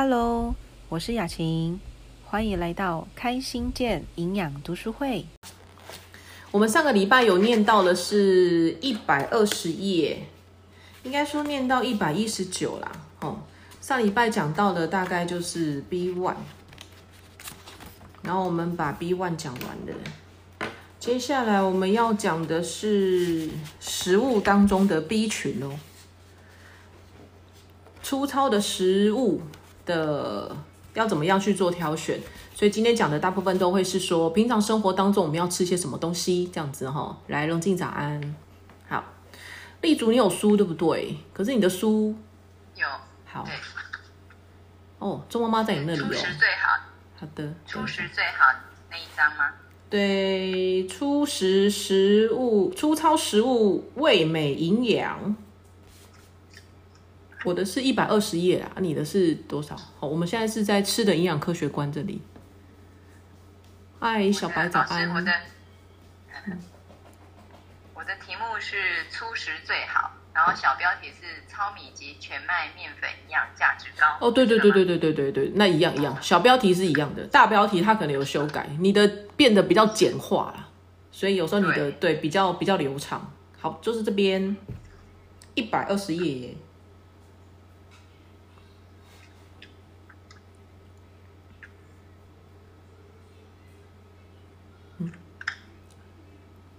Hello，我是雅琴，欢迎来到开心健营养读书会。我们上个礼拜有念到的是一百二十页，应该说念到一百一十九啦。哦，上礼拜讲到的大概就是 B one，然后我们把 B one 讲完了。接下来我们要讲的是食物当中的 B 群哦，粗糙的食物的要怎么样去做挑选？所以今天讲的大部分都会是说，平常生活当中我们要吃些什么东西，这样子哈。来，龙静早安，好，立竹你有书对不对？可是你的书有好对，哦，周妈妈在你那里初哦。食最好，好的，初食最好那一张吗？对，初食食物、粗糙食物味美营养。我的是一百二十页啊，你的是多少？好，我们现在是在吃的营养科学观这里。嗨，小白早安我安。的 我的题目是粗食最好，然后小标题是糙米及全麦面粉营养价值高。哦，对对对对对对对对，那一样一样，小标题是一样的，大标题它可能有修改，你的变得比较简化了，所以有时候你的对比较比较流畅。好，就是这边一百二十页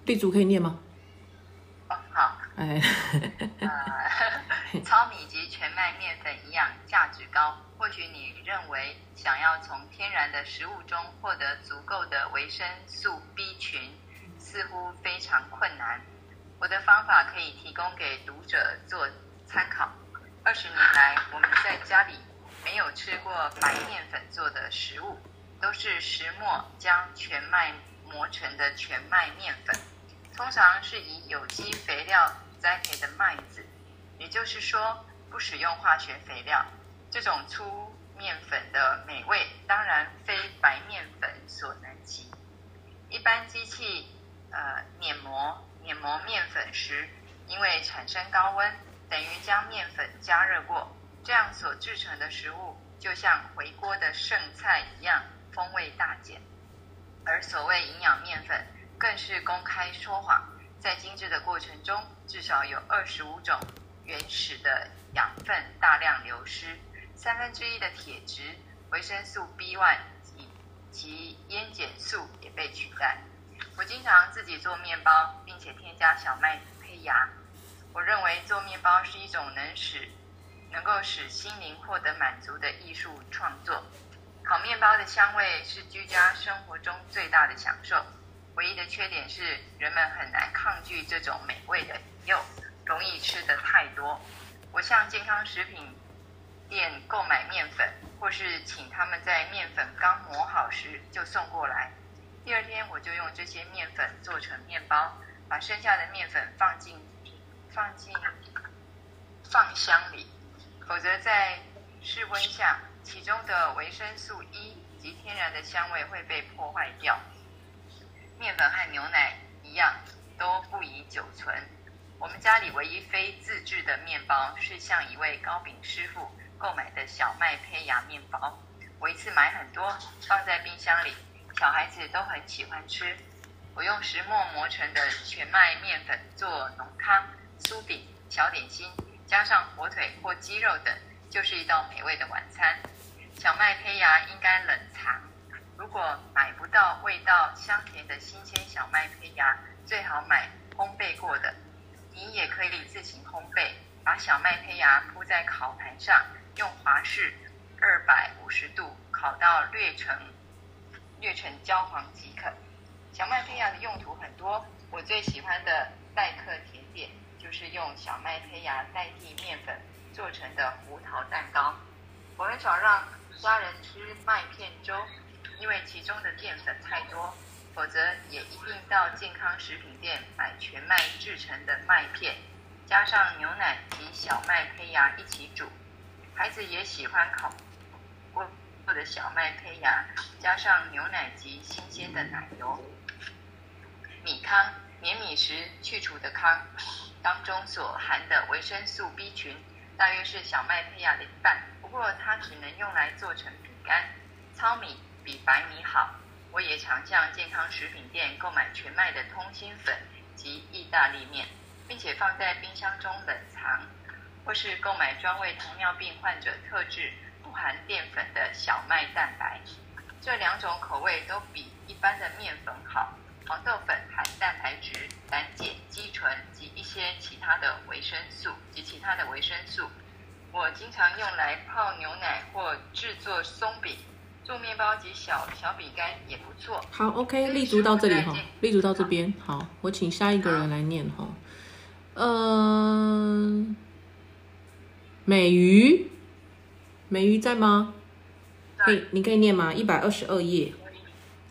地主可以念吗？哦好，哎，呃，糙米及全麦面粉营养价值高。或许你认为想要从天然的食物中获得足够的维生素 B 群，似乎非常困难。我的方法可以提供给读者做参考。二十年来，我们在家里没有吃过白面粉做的食物，都是石磨将全麦磨成的全麦面粉，通常是以有机肥料栽培的麦子，也就是说不使用化学肥料。这种粗面粉的美味，当然非白面粉所能及。一般机器呃碾磨碾磨面粉时，因为产生高温，等于将面粉加热过，这样所制成的食物就像回锅的剩菜一样，风味大减。而所谓营养面粉，更是公开说谎，在精制的过程中，至少有二十五种原始的养分大量流失，三分之一的铁质、维生素 B one 及及烟碱素也被取代。我经常自己做面包，并且添加小麦胚芽。我认为做面包是一种能使能够使心灵获得满足的艺术创作。烤面包的香味是居家生活中最大的享受，唯一的缺点是人们很难抗拒这种美味的引诱，容易吃的太多。我向健康食品店购买面粉，或是请他们在面粉刚磨好时就送过来。第二天我就用这些面粉做成面包，把剩下的面粉放进放进放箱里，否则在室温下，其中的维生素 E 及天然的香味会被破坏掉。面粉和牛奶一样，都不宜久存。我们家里唯一非自制的面包是向一位糕饼师傅购买的小麦胚芽面包。我一次买很多，放在冰箱里，小孩子都很喜欢吃。我用石磨磨成的全麦面粉做浓汤、酥饼、小点心，加上火腿或鸡肉等，就是一道美味的晚餐。小麦胚芽应该冷藏，如果买不到味道香甜的新鲜小麦胚芽，最好买烘焙过的。你也可以自行烘焙，把小麦胚芽铺在烤盘上，用华氏二百五十度烤到略成略成焦黄即可。小麦胚芽的用途很多，我最喜欢的代客甜点就是用小麦胚芽代替面粉做成的胡桃蛋糕。我很少让家人吃麦片粥，因为其中的淀粉太多，否则也一定到健康食品店买全麦制成的麦片，加上牛奶及小麦胚芽一起煮。孩子也喜欢烤过的小麦胚芽，加上牛奶及新鲜的奶油。米糠，碾米时去除的糠，当中所含的维生素 B 群大约是小麦胚芽的一半，不过它只能用来做成饼干。糙米比白米好。我也常向健康食品店购买全麦的通心粉及意大利面，并且放在冰箱中冷藏，或是购买专为糖尿病患者特制、不含淀粉的小麦蛋白。这两种口味都比一般的面粉好。黄豆粉含蛋白质、胆碱、肌醇及一些其他的维生素及其他的维生素。我经常用来泡牛奶或制作松饼。做面包及小小饼干也不错。好，OK，立足到这里哈，立足到这边。好，我请下一个人来念哈。嗯，美鱼，美鱼在吗？可以，你可以念吗？一百二十二页。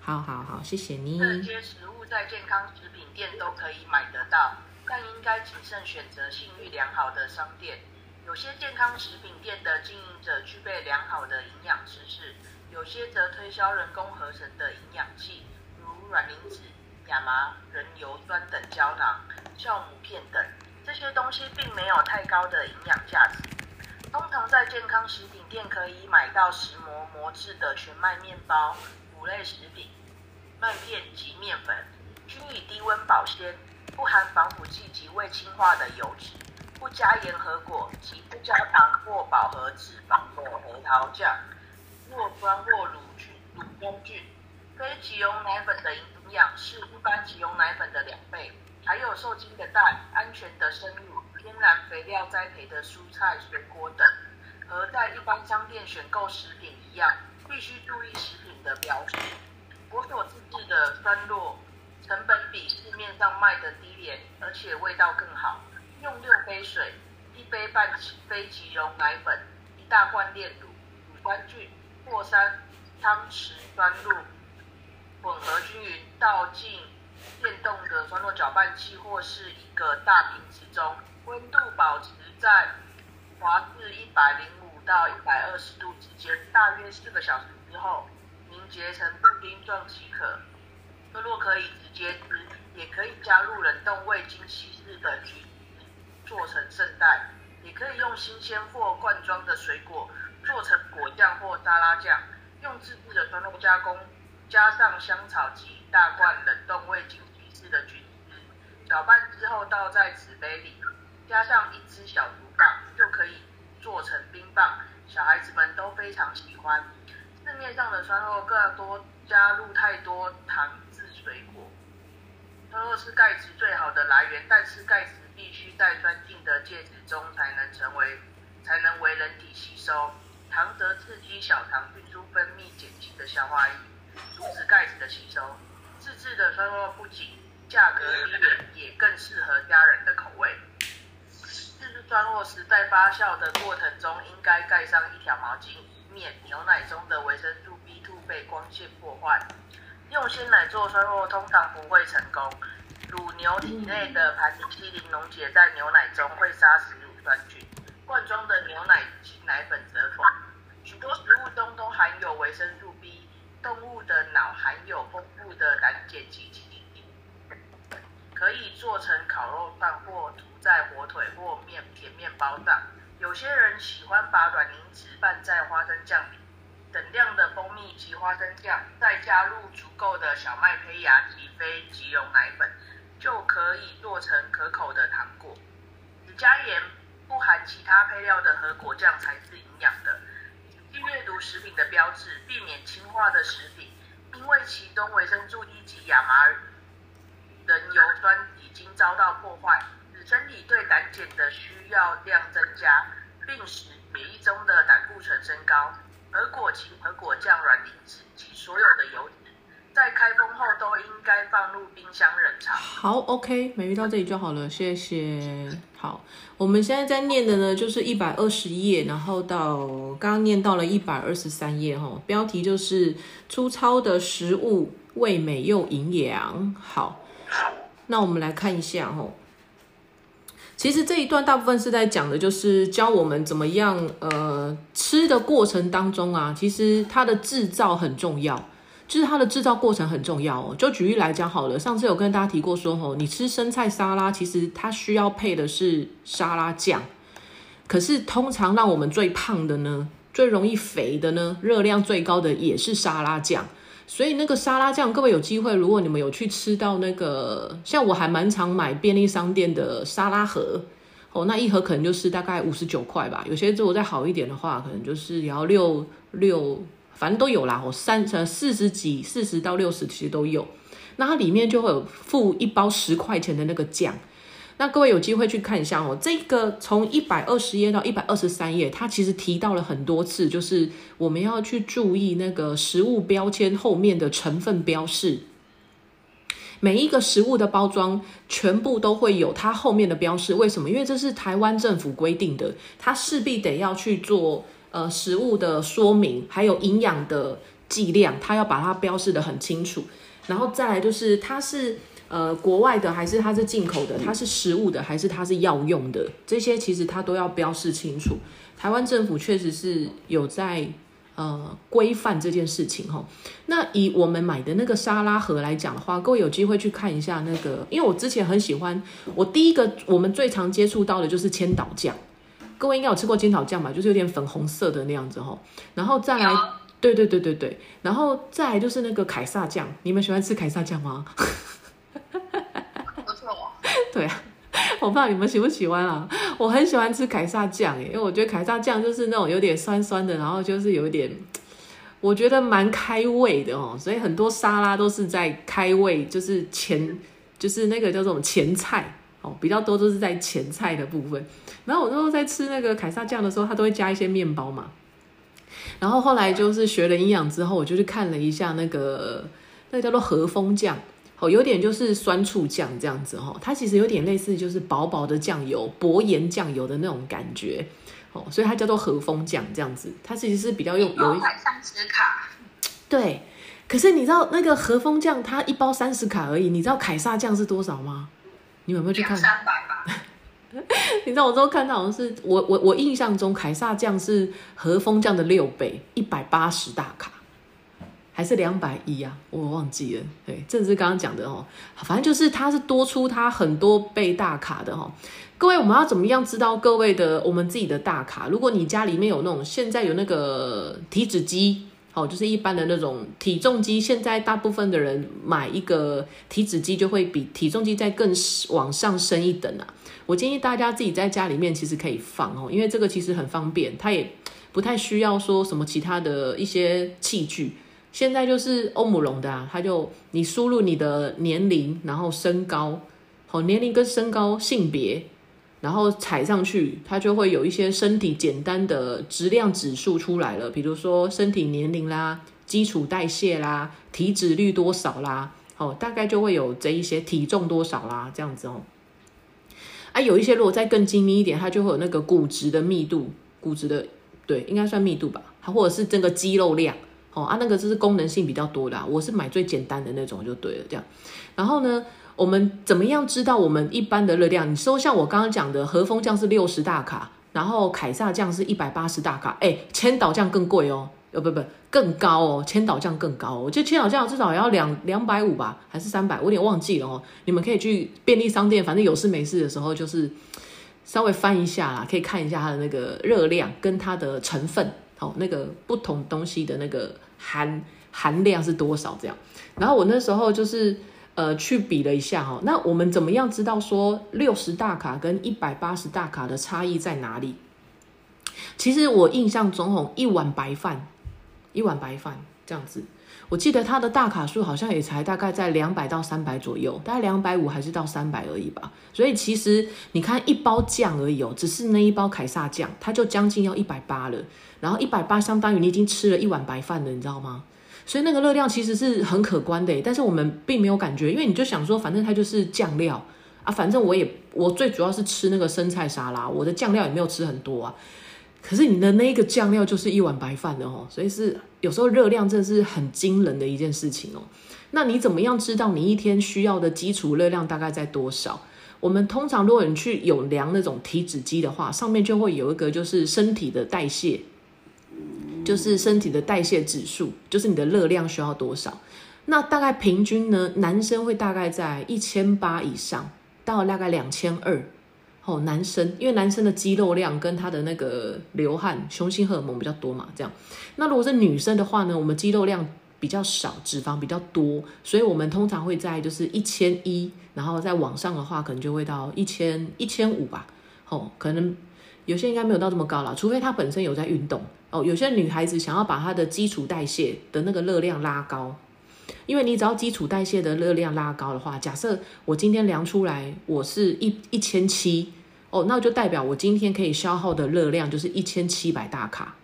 好好好，谢谢你。这些食物在健康食品店都可以买得到，但应该谨慎选择信誉良好的商店。有些健康食品店的经营者具备良好的营养知识。有些则推销人工合成的营养剂，如卵磷脂、亚麻仁油酸等胶囊、酵母片等。这些东西并没有太高的营养价值。通常在健康食品店可以买到石磨磨制的全麦面包、谷类食品、麦片及面粉，均以低温保鲜，不含防腐剂及未氢化的油脂，不加盐和果及不加糖或饱和脂肪的核桃酱。弱酸或乳菌、乳酸菌，非即溶奶粉的营养是一般即溶奶粉的两倍，还有受精的蛋、安全的生乳、天然肥料栽培的蔬菜水果等。和在一般商店选购食品一样，必须注意食品的标识。我所自制的酸酪，成本比市面上卖的低廉，而且味道更好。用六杯水、一杯半非即溶奶粉、一大罐炼乳、乳酸菌。过三汤匙酸露，混合均匀，倒进电动的酸露搅拌器或是一个大瓶子中，温度保持在华氏一百零五到一百二十度之间，大约四个小时之后凝结成布丁状即可。酸露可以直接吃，也可以加入冷冻未经稀释的橘子做成圣代，也可以用新鲜或罐装的水果。做成果酱或沙拉酱，用自制的酸露加工，加上香草及大罐冷冻未经稀释的橘子汁，搅拌之后倒在纸杯里，加上一支小竹棒，就可以做成冰棒。小孩子们都非常喜欢。市面上的酸露更多加入太多糖制水果。酸露是钙质最好的来源，但是钙质必须在酸性的介质中才能成为，才能为人体吸收。糖则刺激小肠运输分泌碱性的消化液，阻止钙质的吸收。自制的酸酪不仅价格低廉，也更适合家人的口味。自制酸酪时，在发酵的过程中，应该盖上一条毛巾，以免牛奶中的维生素 B2 被光线破坏。用鲜奶做酸酪通常不会成功，乳牛体内的盘尼西林溶解在牛奶中，会杀死乳酸菌。罐装的牛奶及奶粉则否。多食物中都含有维生素 B。动物的脑含有丰富的胆碱及基因，可以做成烤肉饭或涂在火腿或面甜面包上。有些人喜欢把卵磷脂拌在花生酱里，等量的蜂蜜及花生酱，再加入足够的小麦胚芽及非即溶奶粉，就可以做成可口的糖果。只加盐。不含其他配料的和果酱才是营养的。食品的标志，避免氢化的食品，因为其中维生素 E 及亚麻仁油酸已经遭到破坏，使身体对胆碱的需要量增加，并使免疫中的胆固醇升高。而果芹和果酱、软磷脂及所有的油脂。在开封后都应该放入冰箱冷藏。好，OK，美鱼到这里就好了，谢谢。好，我们现在在念的呢，就是一百二十页，然后到刚刚念到了一百二十三页哈。标题就是粗糙的食物，味美又营养。好，那我们来看一下哈。其实这一段大部分是在讲的，就是教我们怎么样呃吃的过程当中啊，其实它的制造很重要。就是它的制造过程很重要哦。就举例来讲好了，上次有跟大家提过说，吼，你吃生菜沙拉，其实它需要配的是沙拉酱。可是通常让我们最胖的呢，最容易肥的呢，热量最高的也是沙拉酱。所以那个沙拉酱，各位有机会，如果你们有去吃到那个，像我还蛮常买便利商店的沙拉盒，哦，那一盒可能就是大概五十九块吧。有些如果再好一点的话，可能就是也要六六，反正都有啦。哦，三呃四十几，四十到六十其实都有。那它里面就会有附一包十块钱的那个酱。那各位有机会去看一下哦，这个从一百二十页到一百二十三页，它其实提到了很多次，就是我们要去注意那个食物标签后面的成分标示。每一个食物的包装全部都会有它后面的标示，为什么？因为这是台湾政府规定的，它势必得要去做呃食物的说明，还有营养的剂量，它要把它标示的很清楚。然后再来就是它是。呃，国外的还是它是进口的，它是食物的还是它是药用的，这些其实它都要标示清楚。台湾政府确实是有在呃规范这件事情哈。那以我们买的那个沙拉盒来讲的话，各位有机会去看一下那个，因为我之前很喜欢，我第一个我们最常接触到的就是千岛酱，各位应该有吃过千岛酱吧？就是有点粉红色的那样子哈。然后再来，对对对对对，然后再来就是那个凯撒酱，你们喜欢吃凯撒酱吗？对啊，我不知道你们喜不喜欢啊？我很喜欢吃凯撒酱耶，因为我觉得凯撒酱就是那种有点酸酸的，然后就是有一点，我觉得蛮开胃的哦。所以很多沙拉都是在开胃，就是前就是那个叫做前菜哦，比较多都是在前菜的部分。然后我那时候在吃那个凯撒酱的时候，它都会加一些面包嘛。然后后来就是学了营养之后，我就去看了一下那个那个叫做和风酱。哦，有点就是酸醋酱这样子哦，它其实有点类似就是薄薄的酱油、薄盐酱油的那种感觉，哦，所以它叫做和风酱这样子。它其实是比较用有一三十卡，对。可是你知道那个和风酱它一包三十卡而已，你知道凯撒酱是多少吗？你有没有去看？三百吧。你知道我都看到好像是我我我印象中凯撒酱是和风酱的六倍，一百八十大卡。还是两百一啊，我忘记了。对，正是刚刚讲的哦，反正就是它是多出它很多倍大卡的哈。各位，我们要怎么样知道各位的我们自己的大卡？如果你家里面有那种现在有那个体脂机，哦，就是一般的那种体重机，现在大部分的人买一个体脂机就会比体重机再更往上升一等啊。我建议大家自己在家里面其实可以放哦，因为这个其实很方便，它也不太需要说什么其他的一些器具。现在就是欧姆龙的啊，它就你输入你的年龄，然后身高，好年龄跟身高、性别，然后踩上去，它就会有一些身体简单的质量指数出来了，比如说身体年龄啦、基础代谢啦、体脂率多少啦，哦，大概就会有这一些体重多少啦，这样子哦。啊，有一些如果再更精密一点，它就会有那个骨质的密度，骨质的对，应该算密度吧，它或者是这个肌肉量。哦啊，那个就是功能性比较多的，我是买最简单的那种就对了，这样。然后呢，我们怎么样知道我们一般的热量？你说像我刚刚讲的和风酱是六十大卡，然后凯撒酱是一百八十大卡，哎，千岛酱更贵哦，呃不不更高哦，千岛酱更高，我觉得千岛酱至少要两两百五吧，还是三百？我有点忘记了哦。你们可以去便利商店，反正有事没事的时候就是稍微翻一下啦，可以看一下它的那个热量跟它的成分。哦，那个不同东西的那个含含量是多少？这样，然后我那时候就是呃去比了一下哈，那我们怎么样知道说六十大卡跟一百八十大卡的差异在哪里？其实我印象中吼，一碗白饭，一碗白饭这样子。我记得它的大卡数好像也才大概在两百到三百左右，大概两百五还是到三百而已吧。所以其实你看一包酱而已哦，只是那一包凯撒酱，它就将近要一百八了。然后一百八相当于你已经吃了一碗白饭了，你知道吗？所以那个热量其实是很可观的。但是我们并没有感觉，因为你就想说，反正它就是酱料啊，反正我也我最主要是吃那个生菜沙拉，我的酱料也没有吃很多啊。可是你的那个酱料就是一碗白饭的哦，所以是有时候热量真的是很惊人的一件事情哦。那你怎么样知道你一天需要的基础热量大概在多少？我们通常如果你去有量那种体脂机的话，上面就会有一个就是身体的代谢，就是身体的代谢指数，就是你的热量需要多少。那大概平均呢，男生会大概在一千八以上到大概两千二。哦，男生因为男生的肌肉量跟他的那个流汗、雄性荷尔蒙比较多嘛，这样。那如果是女生的话呢，我们肌肉量比较少，脂肪比较多，所以我们通常会在就是一千一，然后在往上的话，可能就会到一千一千五吧。哦，可能有些应该没有到这么高了，除非她本身有在运动。哦，有些女孩子想要把她的基础代谢的那个热量拉高。因为你只要基础代谢的热量拉高的话，假设我今天量出来我是一一千七哦，那就代表我今天可以消耗的热量就是一千七百大卡。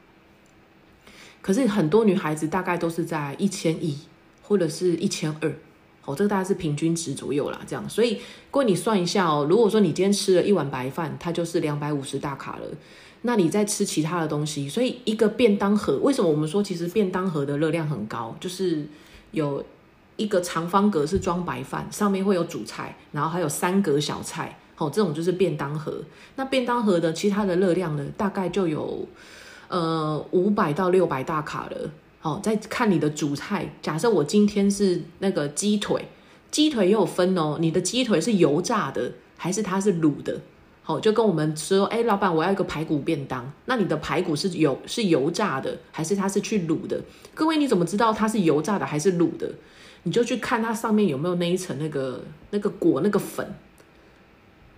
可是很多女孩子大概都是在一千一或者是一千二哦，这个大概是平均值左右啦。这样，所以各位你算一下哦，如果说你今天吃了一碗白饭，它就是两百五十大卡了，那你再吃其他的东西，所以一个便当盒，为什么我们说其实便当盒的热量很高，就是有。一个长方格是装白饭，上面会有主菜，然后还有三格小菜，好，这种就是便当盒。那便当盒的其他的热量呢，大概就有呃五百到六百大卡了。好，再看你的主菜，假设我今天是那个鸡腿，鸡腿也有分哦，你的鸡腿是油炸的还是它是卤的？好，就跟我们说，哎，老板，我要一个排骨便当，那你的排骨是油是油炸的还是它是去卤的？各位你怎么知道它是油炸的还是卤的？你就去看它上面有没有那一层那个那个果那个粉，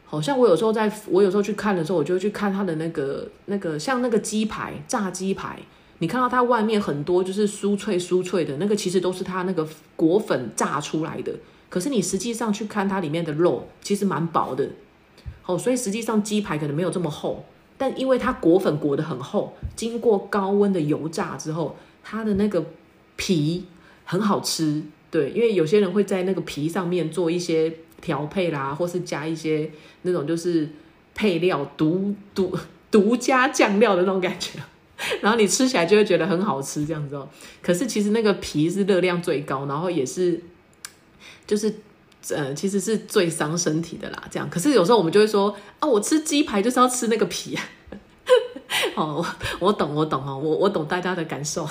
好像我有时候在我有时候去看的时候，我就去看它的那个那个像那个鸡排炸鸡排，你看到它外面很多就是酥脆酥脆的那个，其实都是它那个果粉炸出来的。可是你实际上去看它里面的肉，其实蛮薄的，好，所以实际上鸡排可能没有这么厚，但因为它果粉裹得很厚，经过高温的油炸之后，它的那个皮很好吃。对，因为有些人会在那个皮上面做一些调配啦，或是加一些那种就是配料独独独家酱料的那种感觉，然后你吃起来就会觉得很好吃这样子哦。可是其实那个皮是热量最高，然后也是就是呃，其实是最伤身体的啦。这样，可是有时候我们就会说啊，我吃鸡排就是要吃那个皮。哦，我懂，我懂哦，我我懂大家的感受，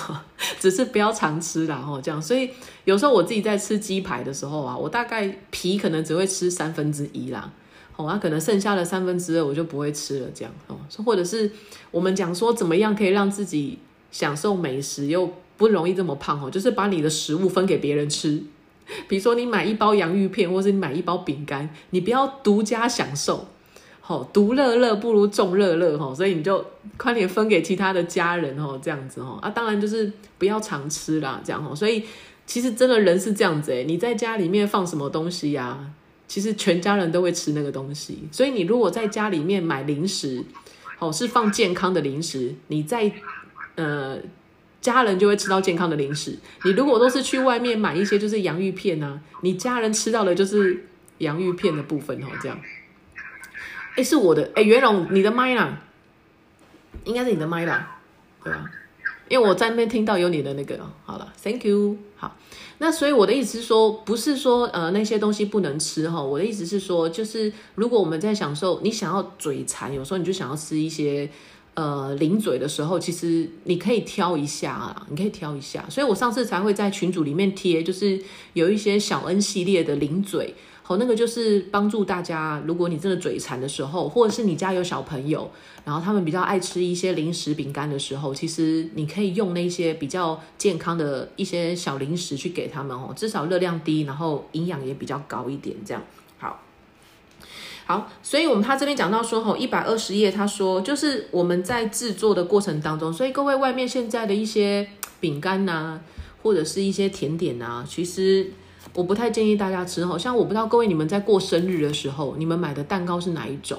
只是不要常吃啦哦，这样，所以有时候我自己在吃鸡排的时候啊，我大概皮可能只会吃三分之一啦，哦，那可能剩下的三分之二我就不会吃了，这样哦，或者是我们讲说怎么样可以让自己享受美食又不容易这么胖哦，就是把你的食物分给别人吃，比如说你买一包洋芋片，或是你买一包饼干，你不要独家享受。好，独乐乐不如众乐乐哈，所以你就快点分给其他的家人哦，这样子哦啊，当然就是不要常吃啦，这样哦。所以其实真的人是这样子诶，你在家里面放什么东西呀？其实全家人都会吃那个东西。所以你如果在家里面买零食，哦，是放健康的零食，你在呃家人就会吃到健康的零食。你如果都是去外面买一些就是洋芋片啊，你家人吃到的就是洋芋片的部分哦，这样。哎，是我的哎，袁龙，你的麦啦，应该是你的麦啦，对吧？因为我在那边听到有你的那个，好了，Thank you。好，那所以我的意思是说，不是说呃那些东西不能吃哈，我的意思是说，就是如果我们在享受，你想要嘴馋，有时候你就想要吃一些呃零嘴的时候，其实你可以挑一下啊，你可以挑一下。所以我上次才会在群组里面贴，就是有一些小恩系列的零嘴。好，那个就是帮助大家，如果你真的嘴馋的时候，或者是你家有小朋友，然后他们比较爱吃一些零食饼干的时候，其实你可以用那些比较健康的一些小零食去给他们哦，至少热量低，然后营养也比较高一点，这样好。好，所以我们他这边讲到说，吼，一百二十页，他说就是我们在制作的过程当中，所以各位外面现在的一些饼干呐，或者是一些甜点呐，其实。我不太建议大家吃哈，像我不知道各位你们在过生日的时候，你们买的蛋糕是哪一种？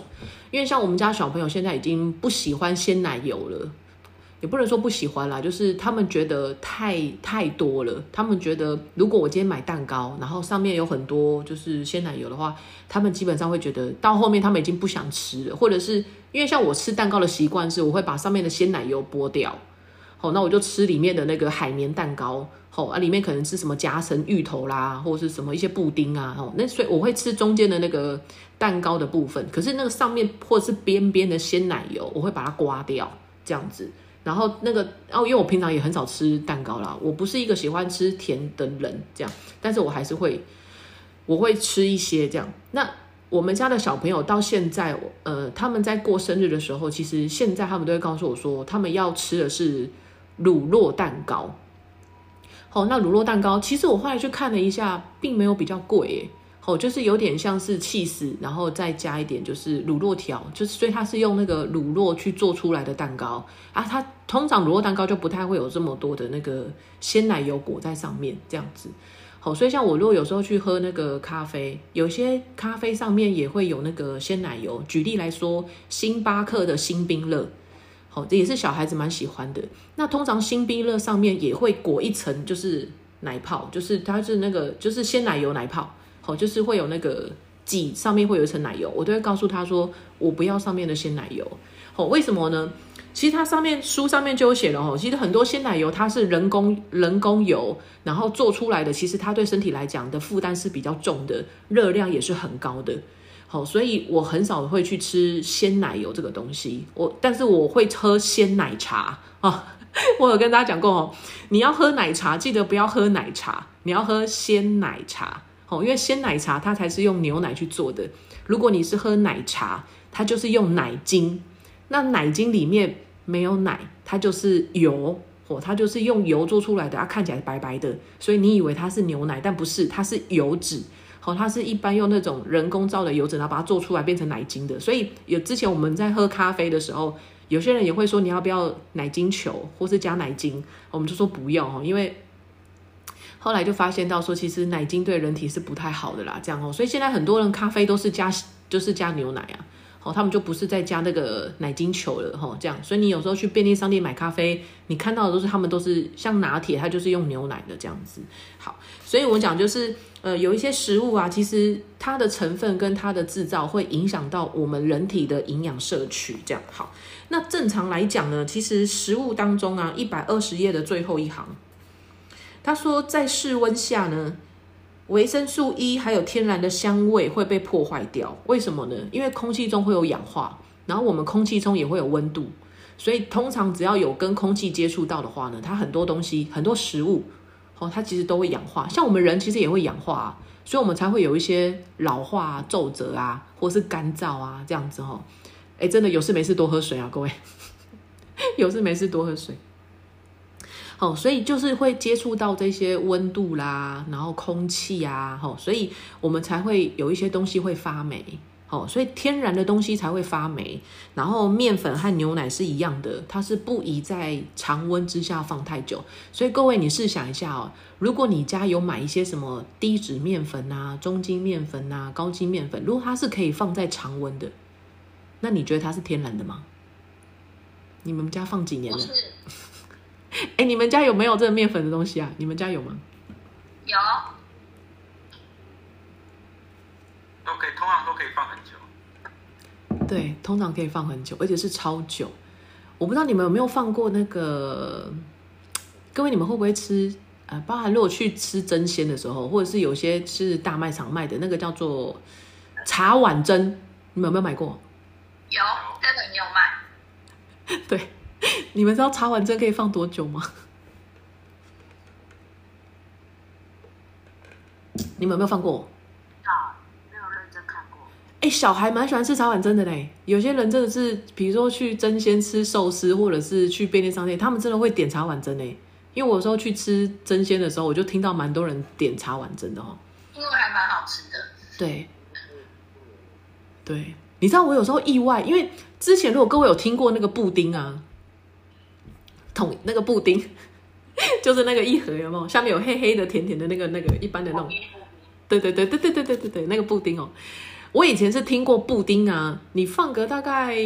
因为像我们家小朋友现在已经不喜欢鲜奶油了，也不能说不喜欢啦，就是他们觉得太太多了。他们觉得如果我今天买蛋糕，然后上面有很多就是鲜奶油的话，他们基本上会觉得到后面他们已经不想吃了，或者是因为像我吃蛋糕的习惯是，我会把上面的鲜奶油剥掉。好，那我就吃里面的那个海绵蛋糕，好啊，里面可能是什么夹层芋头啦，或者是什么一些布丁啊，哦，那所以我会吃中间的那个蛋糕的部分，可是那个上面或者是边边的鲜奶油，我会把它刮掉，这样子。然后那个哦，因为我平常也很少吃蛋糕啦，我不是一个喜欢吃甜的人，这样，但是我还是会，我会吃一些这样。那我们家的小朋友到现在，呃，他们在过生日的时候，其实现在他们都会告诉我说，他们要吃的是乳酪蛋糕。好，那乳酪蛋糕，其实我后来去看了一下，并没有比较贵，耶，哦，就是有点像是气死，然后再加一点就是乳酪条，就是所以它是用那个乳酪去做出来的蛋糕啊。它通常乳酪蛋糕就不太会有这么多的那个鲜奶油裹在上面这样子。好，所以像我如果有时候去喝那个咖啡，有些咖啡上面也会有那个鲜奶油。举例来说，星巴克的星冰乐，哦，这也是小孩子蛮喜欢的。那通常星冰乐上面也会裹一层就是奶泡，就是它是那个就是鲜奶油奶泡。哦，就是会有那个挤上面会有一层奶油，我都会告诉他说，我不要上面的鲜奶油。哦，为什么呢？其实它上面书上面就有写了哦，其实很多鲜奶油它是人工人工油，然后做出来的，其实它对身体来讲的负担是比较重的，热量也是很高的。好，所以我很少会去吃鲜奶油这个东西，我但是我会喝鲜奶茶啊。我有跟大家讲过哦，你要喝奶茶，记得不要喝奶茶，你要喝鲜奶茶。哦，因为鲜奶茶它才是用牛奶去做的。如果你是喝奶茶，它就是用奶精。那奶精里面没有奶，它就是油。哦，它就是用油做出来的，它看起来白白的，所以你以为它是牛奶，但不是，它是油脂。哦，它是一般用那种人工造的油脂，然后把它做出来变成奶精的。所以有之前我们在喝咖啡的时候，有些人也会说你要不要奶精球，或是加奶精，我们就说不要哦，因为。后来就发现到说，其实奶精对人体是不太好的啦，这样哦，所以现在很多人咖啡都是加，就是加牛奶啊，他们就不是在加那个奶精球了，哈，这样，所以你有时候去便利商店买咖啡，你看到的都是他们都是像拿铁，它就是用牛奶的这样子。好，所以我讲就是，呃，有一些食物啊，其实它的成分跟它的制造会影响到我们人体的营养摄取，这样好。那正常来讲呢，其实食物当中啊，一百二十页的最后一行。他说，在室温下呢，维生素 E 还有天然的香味会被破坏掉。为什么呢？因为空气中会有氧化，然后我们空气中也会有温度，所以通常只要有跟空气接触到的话呢，它很多东西、很多食物，哦，它其实都会氧化。像我们人其实也会氧化，啊所以我们才会有一些老化、皱褶啊，或是干燥啊这样子哦。哎，真的有事没事多喝水啊，各位，有事没事多喝水。哦，所以就是会接触到这些温度啦，然后空气啊，所以我们才会有一些东西会发霉，哦，所以天然的东西才会发霉。然后面粉和牛奶是一样的，它是不宜在常温之下放太久。所以各位，你试想一下哦，如果你家有买一些什么低脂面粉啊、中筋面粉啊、高筋面粉，如果它是可以放在常温的，那你觉得它是天然的吗？你们家放几年了？哎，你们家有没有这个面粉的东西啊？你们家有吗？有，都可以，通常都可以放很久。对，通常可以放很久，而且是超久。我不知道你们有没有放过那个？各位，你们会不会吃？呃，包含如果去吃蒸鲜的时候，或者是有些是大卖场卖的那个叫做茶碗蒸，你们有没有买过？有，这个你有卖？对。你们知道茶碗蒸可以放多久吗？你们有没有放过？啊，没有认真看过。哎，小孩蛮喜欢吃茶碗蒸的嘞。有些人真的是，比如说去蒸鲜吃寿司，或者是去便利商店，他们真的会点茶碗蒸嘞。因为我有时候去吃蒸鲜的时候，我就听到蛮多人点茶碗蒸的哦。因为还蛮好吃的。对。对，你知道我有时候意外，因为之前如果各位有听过那个布丁啊。桶那个布丁，就是那个一盒有没有？下面有黑黑的、甜甜的那个、那个一般的那种。对对对对对对对对对，那个布丁哦。我以前是听过布丁啊，你放个大概，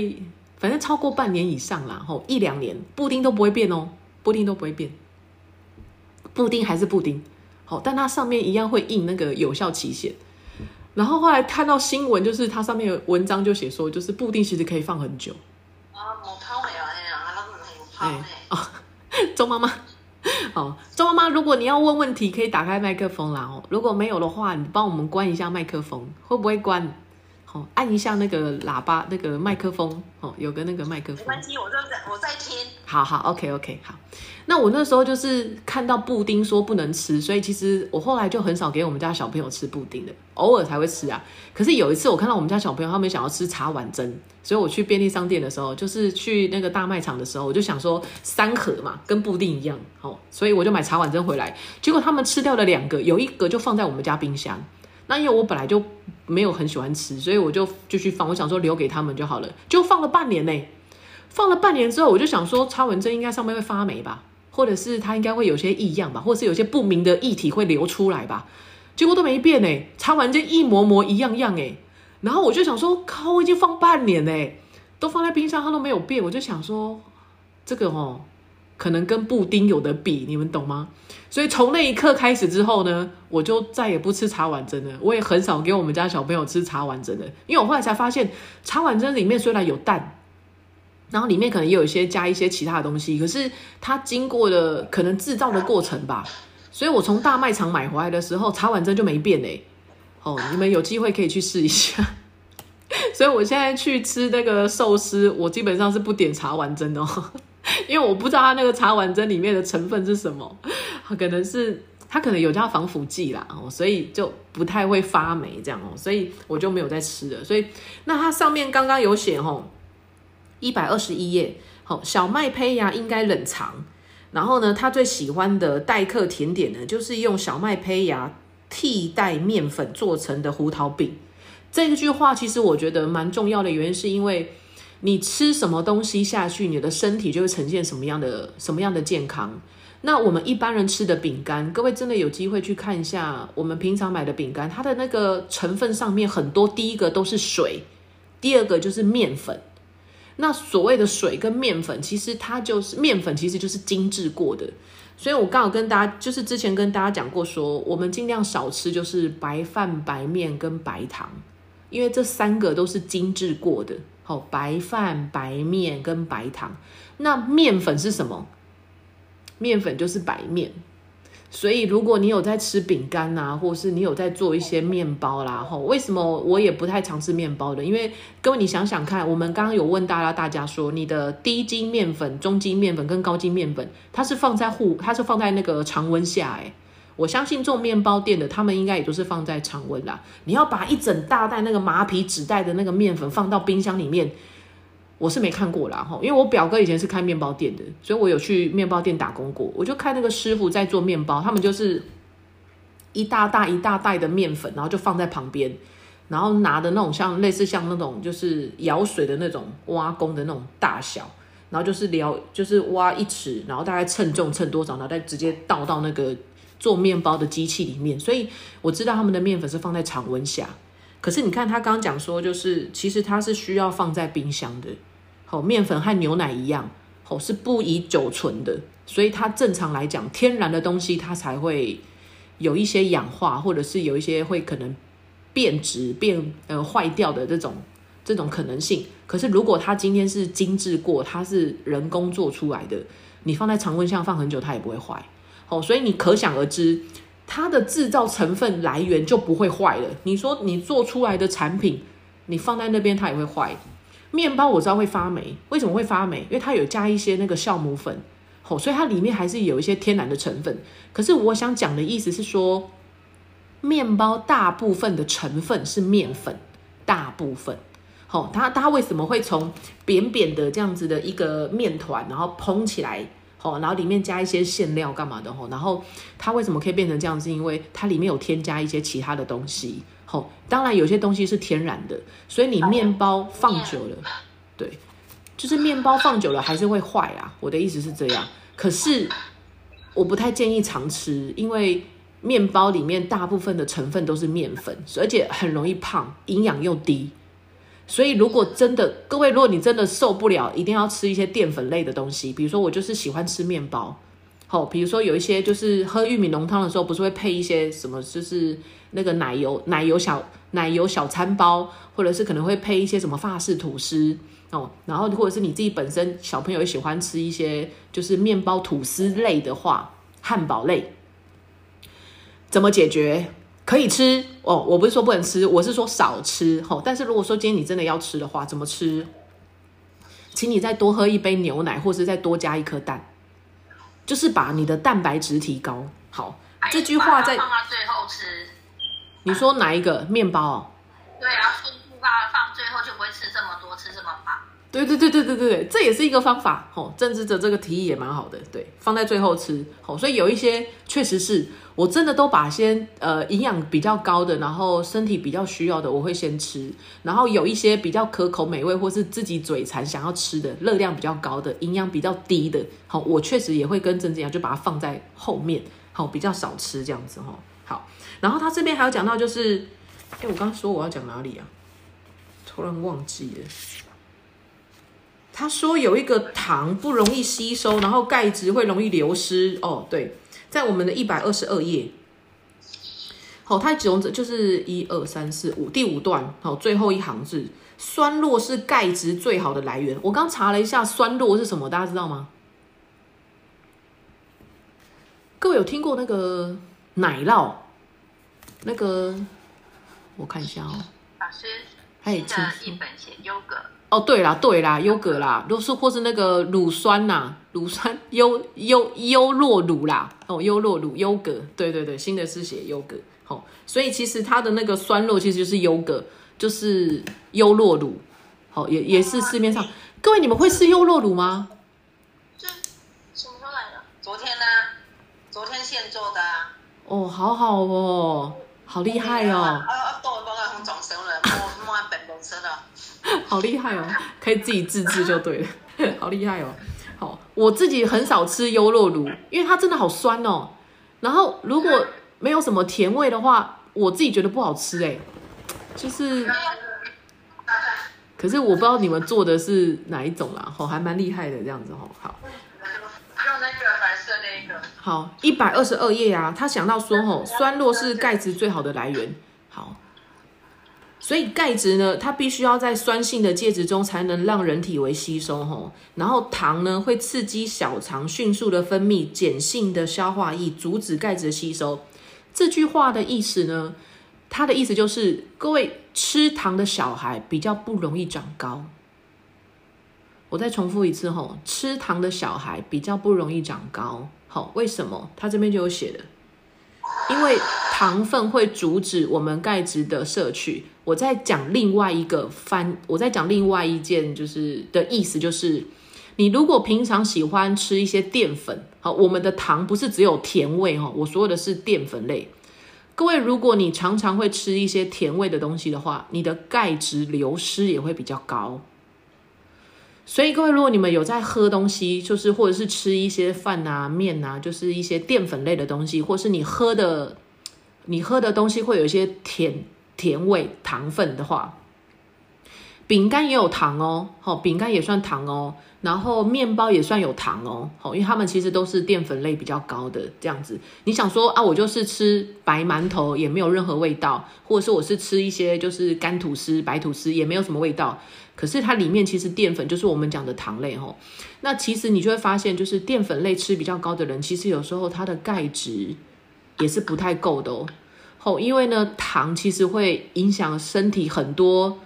反正超过半年以上啦，吼一两年，布丁都不会变哦，布丁都不会变，布丁还是布丁，好，但它上面一样会印那个有效期限。然后后来看到新闻，就是它上面有文章就写说，就是布丁其实可以放很久。哎哦，周妈妈，哦，周妈妈，如果你要问问题，可以打开麦克风啦哦。如果没有的话，你帮我们关一下麦克风，会不会关？好，按一下那个喇叭，那个麦克风，哦，有个那个麦克风。没关系，我在我在听。好好，OK OK，好。那我那时候就是看到布丁说不能吃，所以其实我后来就很少给我们家小朋友吃布丁的，偶尔才会吃啊。可是有一次我看到我们家小朋友他们想要吃茶碗蒸，所以我去便利商店的时候，就是去那个大卖场的时候，我就想说三盒嘛，跟布丁一样，哦，所以我就买茶碗蒸回来。结果他们吃掉了两个，有一个就放在我们家冰箱。那因为我本来就没有很喜欢吃，所以我就继续放。我想说留给他们就好了，就放了半年呢。放了半年之后，我就想说，插纹针应该上面会发霉吧，或者是它应该会有些异样吧，或者是有些不明的液体会流出来吧。结果都没变呢，插完针一模模一样样哎。然后我就想说，靠，我已经放半年呢，都放在冰箱，它都没有变。我就想说，这个哦。可能跟布丁有的比，你们懂吗？所以从那一刻开始之后呢，我就再也不吃茶碗蒸了。我也很少给我们家小朋友吃茶碗蒸了，因为我后来才发现，茶碗蒸里面虽然有蛋，然后里面可能也有一些加一些其他的东西，可是它经过了可能制造的过程吧。所以我从大卖场买回来的时候，茶碗蒸就没变嘞。哦，你们有机会可以去试一下。所以我现在去吃那个寿司，我基本上是不点茶碗蒸哦。因为我不知道它那个茶碗蒸里面的成分是什么，可能是它可能有加防腐剂啦，哦，所以就不太会发霉这样哦，所以我就没有再吃了。所以那它上面刚刚有写哦，一百二十一页，好，小麦胚芽应该冷藏。然后呢，他最喜欢的待客甜点呢，就是用小麦胚芽替代面粉做成的胡桃饼。这一句话其实我觉得蛮重要的原因，是因为。你吃什么东西下去，你的身体就会呈现什么样的什么样的健康。那我们一般人吃的饼干，各位真的有机会去看一下，我们平常买的饼干，它的那个成分上面很多，第一个都是水，第二个就是面粉。那所谓的水跟面粉，其实它就是面粉，其实就是精致过的。所以我刚好跟大家，就是之前跟大家讲过，说我们尽量少吃，就是白饭、白面跟白糖，因为这三个都是精致过的。白饭、白面跟白糖。那面粉是什么？面粉就是白面。所以，如果你有在吃饼干呐，或是你有在做一些面包啦，吼，为什么我也不太常吃面包的？因为各位，你想想看，我们刚刚有问大家，大家说你的低筋面粉、中筋面粉跟高筋面粉，它是放在户，它是放在那个常温下，诶我相信做面包店的，他们应该也都是放在常温啦。你要把一整大袋那个麻皮纸袋的那个面粉放到冰箱里面，我是没看过啦哈。因为我表哥以前是开面包店的，所以我有去面包店打工过。我就看那个师傅在做面包，他们就是一大袋一大袋的面粉，然后就放在旁边，然后拿的那种像类似像那种就是舀水的那种挖工的那种大小，然后就是聊就是挖一尺，然后大概称重称多少，然后再直接倒到那个。做面包的机器里面，所以我知道他们的面粉是放在常温下。可是你看他刚刚讲说，就是其实它是需要放在冰箱的。好，面粉和牛奶一样，好是不宜久存的。所以它正常来讲，天然的东西它才会有一些氧化，或者是有一些会可能变质、变呃坏掉的这种这种可能性。可是如果它今天是精致过，它是人工做出来的，你放在常温下放很久，它也不会坏。哦，所以你可想而知，它的制造成分来源就不会坏了。你说你做出来的产品，你放在那边它也会坏。面包我知道会发霉，为什么会发霉？因为它有加一些那个酵母粉，哦，所以它里面还是有一些天然的成分。可是我想讲的意思是说，面包大部分的成分是面粉，大部分，好，它它为什么会从扁扁的这样子的一个面团，然后蓬起来？哦，然后里面加一些馅料干嘛的？吼，然后它为什么可以变成这样？是因为它里面有添加一些其他的东西。吼，当然有些东西是天然的，所以你面包放久了，对，就是面包放久了还是会坏啊。我的意思是这样。可是我不太建议常吃，因为面包里面大部分的成分都是面粉，而且很容易胖，营养又低。所以，如果真的各位，如果你真的受不了，一定要吃一些淀粉类的东西，比如说我就是喜欢吃面包，好，比如说有一些就是喝玉米浓汤的时候，不是会配一些什么，就是那个奶油奶油小奶油小餐包，或者是可能会配一些什么法式吐司哦，然后或者是你自己本身小朋友也喜欢吃一些就是面包吐司类的话，汉堡类，怎么解决？可以吃哦，我不是说不能吃，我是说少吃吼。但是如果说今天你真的要吃的话，怎么吃？请你再多喝一杯牛奶，或是再多加一颗蛋，就是把你的蛋白质提高。好，这句话在放到最后吃。你说哪一个面包哦？对啊，顺序放放最后就不会吃这么。对对对对对对对，这也是一个方法。吼，政治者这个提议也蛮好的，对，放在最后吃。吼，所以有一些确实是我真的都把先呃营养比较高的，然后身体比较需要的，我会先吃。然后有一些比较可口美味，或是自己嘴馋想要吃的，热量比较高的，营养比较低的，好，我确实也会跟政治一样，就把它放在后面，好，比较少吃这样子哈。好，然后他这边还有讲到就是，哎，我刚刚说我要讲哪里啊？突然忘记了。他说有一个糖不容易吸收，然后钙质会容易流失。哦，对，在我们的一百二十二页，好，它只用就是一二三四五第五段，好，最后一行字，酸络是钙质最好的来源。我刚查了一下，酸络是什么，大家知道吗？各位有听过那个奶酪？那个我看一下哦，老师，哎，新的一本写优格。哦，对啦，对啦，优格啦，都是或是那个乳酸呐，乳酸优优优酪乳啦，哦，优酪乳优格，对对对，新的是写优格，好，所以其实它的那个酸络其实就是优格，就是优酪乳，好，也也是市面上，各位你们会吃优酪乳吗？这什么时候来的？昨天呢？昨天现做的啊。哦，好好哦，好厉害哦。啊啊，多帮我们装生了，我我本本身了。好厉害哦，可以自己自制就对了，好厉害哦。好，我自己很少吃优酪乳，因为它真的好酸哦。然后如果没有什么甜味的话，我自己觉得不好吃哎。就是，可是我不知道你们做的是哪一种啦，吼，还蛮厉害的这样子吼。好，用那个白色那个。好，一百二十二页啊，他想到说吼，酸落是钙质最好的来源。所以钙质呢，它必须要在酸性的介质中才能让人体为吸收吼。然后糖呢，会刺激小肠迅速的分泌碱性的消化液，阻止钙质的吸收。这句话的意思呢，它的意思就是，各位吃糖的小孩比较不容易长高。我再重复一次吼，吃糖的小孩比较不容易长高。好，为什么？他这边就有写的。因为糖分会阻止我们钙质的摄取。我在讲另外一个翻，我在讲另外一件，就是的意思就是，你如果平常喜欢吃一些淀粉，好，我们的糖不是只有甜味哈，我说的是淀粉类。各位，如果你常常会吃一些甜味的东西的话，你的钙质流失也会比较高。所以各位，如果你们有在喝东西，就是或者是吃一些饭啊、面啊，就是一些淀粉类的东西，或是你喝的，你喝的东西会有一些甜甜味、糖分的话，饼干也有糖哦，好，饼干也算糖哦，然后面包也算有糖哦，好，因为它们其实都是淀粉类比较高的这样子。你想说啊，我就是吃白馒头也没有任何味道，或者是我是吃一些就是干吐司、白吐司也没有什么味道。可是它里面其实淀粉就是我们讲的糖类吼，那其实你就会发现，就是淀粉类吃比较高的人，其实有时候他的钙质也是不太够的哦。吼，因为呢糖其实会影响身体很多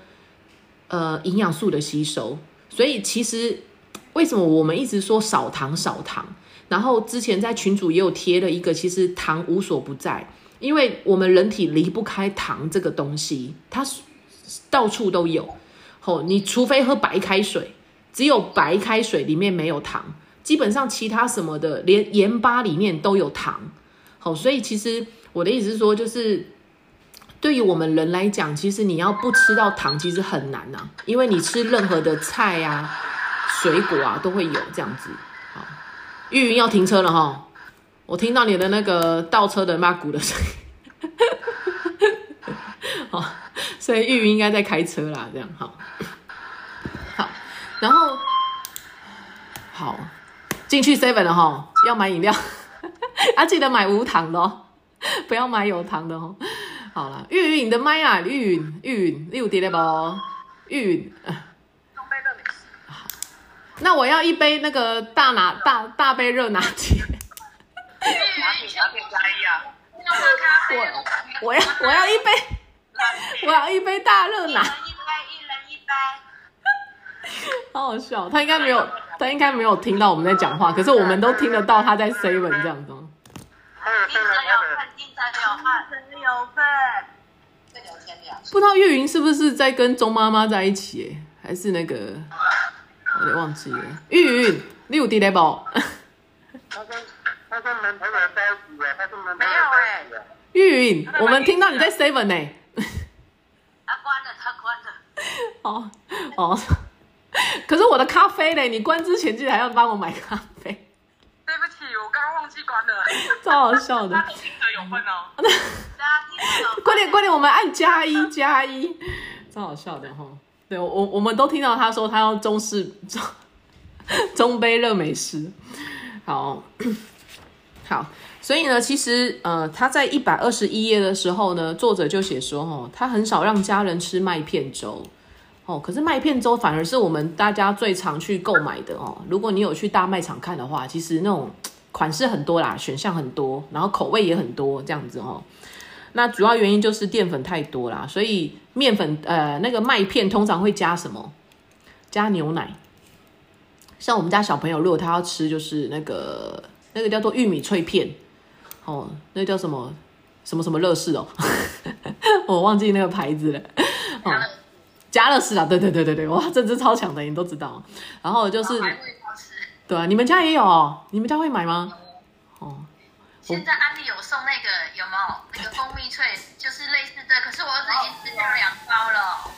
呃营养素的吸收，所以其实为什么我们一直说少糖少糖？然后之前在群组也有贴了一个，其实糖无所不在，因为我们人体离不开糖这个东西，它到处都有。哦，你除非喝白开水，只有白开水里面没有糖，基本上其他什么的，连盐巴里面都有糖。好，所以其实我的意思是说，就是对于我们人来讲，其实你要不吃到糖，其实很难呐，因为你吃任何的菜啊、水果啊，都会有这样子。好，玉云要停车了哈，我听到你的那个倒车的骂鼓的声音。好。所以玉云应该在开车啦，这样好，好，然后好进去 seven 了哈，要买饮料，啊记得买无糖的哦，不要买有糖的哦。好了，玉云你的麦啊，玉云玉云你有点了不？玉云，好，那我要一杯那个大拿大大杯热拿铁。拿铁拿铁我要 我要一杯，我要一杯大热奶，一人一杯，一人一杯。好好笑。他应该没有，他应该没有听到我们在讲话，可是我们都听得到他在 seven 这样子哦。听者有份，听者有份，真有份。这聊天聊。不知道岳云是不是在跟钟妈妈在一起？哎，还是那个，我有点忘记了。岳云，你有不？他跟他跟男朋友在一起啊，他跟男朋友没有哎在一起啊。玉云，我们听到你在 seven 呢、他关了，他关了。哦哦，可是我的咖啡嘞，你关之前记得还要帮我买咖啡，对不起，我刚刚忘记关了。超好笑的。听者有份哦。大家听者有份。快点快点，我们按加一加一，超好笑的哈。对我我们都听到他说他要中式中中杯热美式，好 好，所以呢，其实呃他在一百二十一页的时候呢，作者就写说哈，他很少让家人吃麦片粥。哦，可是麦片粥反而是我们大家最常去购买的哦。如果你有去大卖场看的话，其实那种款式很多啦，选项很多，然后口味也很多，这样子哦。那主要原因就是淀粉太多啦，所以面粉呃那个麦片通常会加什么？加牛奶。像我们家小朋友，如果他要吃，就是那个那个叫做玉米脆片，哦，那叫什么什么什么乐事哦，我忘记那个牌子了。哦，加乐士啊，对对对对对，哇，这只超强的，你都知道。然后就是。对啊，你们家也有哦？你们家会买吗？哦，现在安利有送那个有没有那个蜂蜜脆，就是类似的，可是我儿子已经吃掉两包了。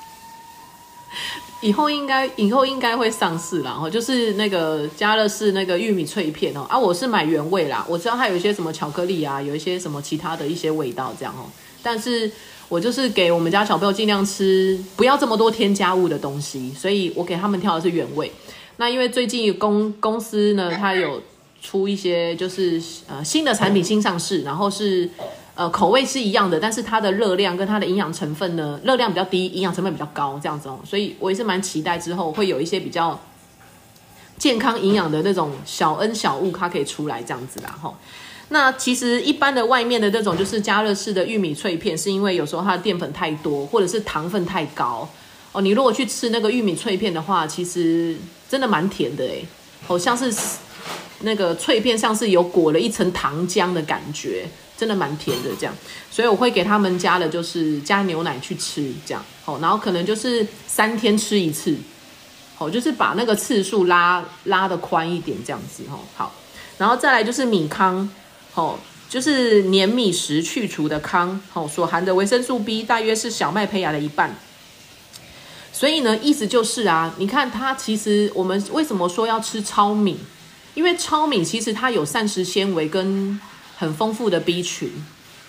以后应该以后应该会上市啦，哦，就是那个加乐士那个玉米脆片哦，啊，我是买原味啦，我知道它有一些什么巧克力啊，有一些什么其他的一些味道这样哦，但是我就是给我们家小朋友尽量吃不要这么多添加物的东西，所以我给他们挑的是原味。那因为最近公公司呢，它有出一些就是呃新的产品新上市，然后是呃口味是一样的，但是它的热量跟它的营养成分呢，热量比较低，营养成分比较高，这样子哦，所以我也是蛮期待之后会有一些比较健康营养的那种小恩小物，它可以出来这样子啦哈。那其实一般的外面的这种就是加热式的玉米脆片，是因为有时候它的淀粉太多，或者是糖分太高哦。你如果去吃那个玉米脆片的话，其实真的蛮甜的诶，好像是那个脆片像是有裹了一层糖浆的感觉，真的蛮甜的这样。所以我会给他们加的就是加牛奶去吃这样，好，然后可能就是三天吃一次，好，就是把那个次数拉拉的宽一点这样子哈。好，然后再来就是米糠。哦，就是黏米时去除的糠，哦，所含的维生素 B 大约是小麦胚芽的一半。所以呢，意思就是啊，你看它其实我们为什么说要吃糙米？因为糙米其实它有膳食纤维跟很丰富的 B 群。